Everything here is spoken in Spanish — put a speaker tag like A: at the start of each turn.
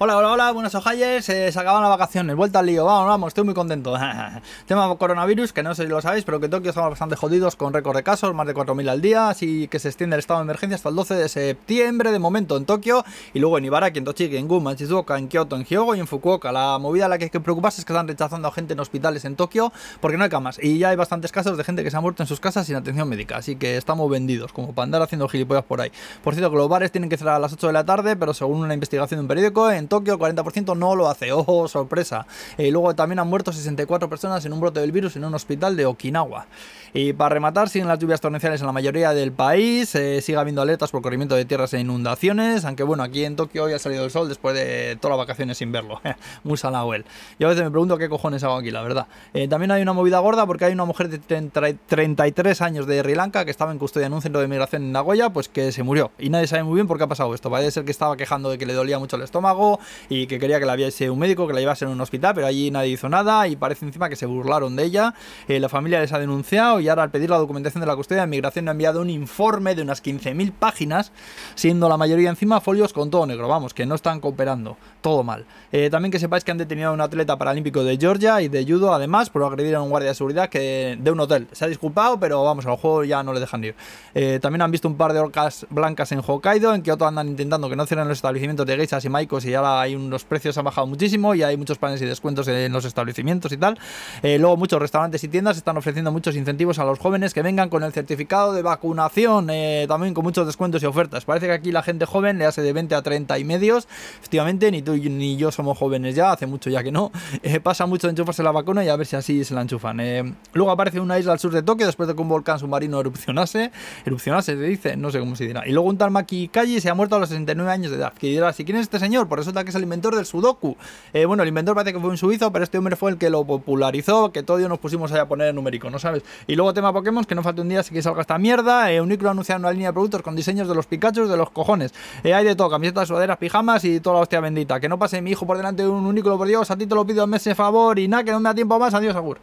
A: Hola, hola, hola, buenas ojalles, eh, se acaban las vacaciones, vuelta al lío, vamos, vamos, estoy muy contento. Tema coronavirus, que no sé si lo sabéis, pero que Tokio estamos bastante jodidos con récord de casos, más de 4.000 al día, así que se extiende el estado de emergencia hasta el 12 de septiembre de momento en Tokio, y luego en Ibaraki, en Tochigi, en Gunma, en Shizuoka, en Kyoto, en Hyogo y en Fukuoka. La movida a la que hay que preocuparse es que están rechazando a gente en hospitales en Tokio porque no hay camas, y ya hay bastantes casos de gente que se ha muerto en sus casas sin atención médica, así que estamos vendidos, como para andar haciendo gilipollas por ahí. Por cierto, que los bares tienen que cerrar a las 8 de la tarde, pero según una investigación de un periódico, en Tokio el 40% no lo hace. ¡Ojo, sorpresa! Y luego también han muerto 64 personas en un brote del virus en un hospital de Okinawa. Y para rematar, siguen las lluvias torrenciales en la mayoría del país, eh, sigue habiendo alertas por corrimiento de tierras e inundaciones, aunque bueno, aquí en Tokio hoy ha salido el sol después de todas las vacaciones sin verlo. Muy salado él. Yo a veces me pregunto qué cojones hago aquí, la verdad. Eh, también hay una movida gorda porque hay una mujer de 33 años de Sri Lanka que estaba en custodia en un centro de migración en Nagoya, pues que se murió. Y nadie sabe muy bien por qué ha pasado esto. Parece ser que estaba quejando de que le dolía mucho el estómago y que quería que la viese un médico, que la llevase en un hospital, pero allí nadie hizo nada y parece encima que se burlaron de ella. Eh, la familia les ha denunciado y ahora al pedir la documentación de la custodia, Migración ha enviado un informe de unas 15.000 páginas, siendo la mayoría encima folios con todo negro, vamos, que no están cooperando, todo mal. Eh, también que sepáis que han detenido a un atleta paralímpico de Georgia y de judo, además, por agredir a un guardia de seguridad que de un hotel. Se ha disculpado, pero vamos, al juego ya no le dejan ir. Eh, también han visto un par de orcas blancas en Hokkaido, en Kyoto andan intentando que no cierren los establecimientos de geishas y maicos y ahora hay unos precios han bajado muchísimo y hay muchos planes y descuentos en los establecimientos y tal. Eh, luego muchos restaurantes y tiendas están ofreciendo muchos incentivos a los jóvenes que vengan con el certificado de vacunación, eh, también con muchos descuentos y ofertas. Parece que aquí la gente joven le hace de 20 a 30 y medios. Efectivamente, ni tú ni yo somos jóvenes ya, hace mucho ya que no. Eh, pasa mucho de enchufarse la vacuna y a ver si así se la enchufan. luego aparece una isla al sur de Tokio después de que un volcán submarino erupcionase. Erupcionase, se dice, no sé cómo se dirá. Y luego un tal Maki Kaji se ha muerto a los 69 años de edad. Que dirá, si quién es este señor? Pues resulta que es el inventor del Sudoku. bueno, el inventor parece que fue un suizo, pero este hombre fue el que lo popularizó, que todos nos pusimos ahí a poner numérico, ¿no sabes? Y luego tema Pokémon, que no falta un día así que salga esta mierda. Eh, Uniclo ha anunciado una línea de productos con diseños de los Pikachu de los cojones. Eh, hay de todo, camisetas, sudaderas, pijamas y toda la hostia bendita. Que no pase mi hijo por delante de un Uniclo, por Dios, a ti te lo pido, me ese favor y nada, que no me da tiempo más. Adiós, Agur.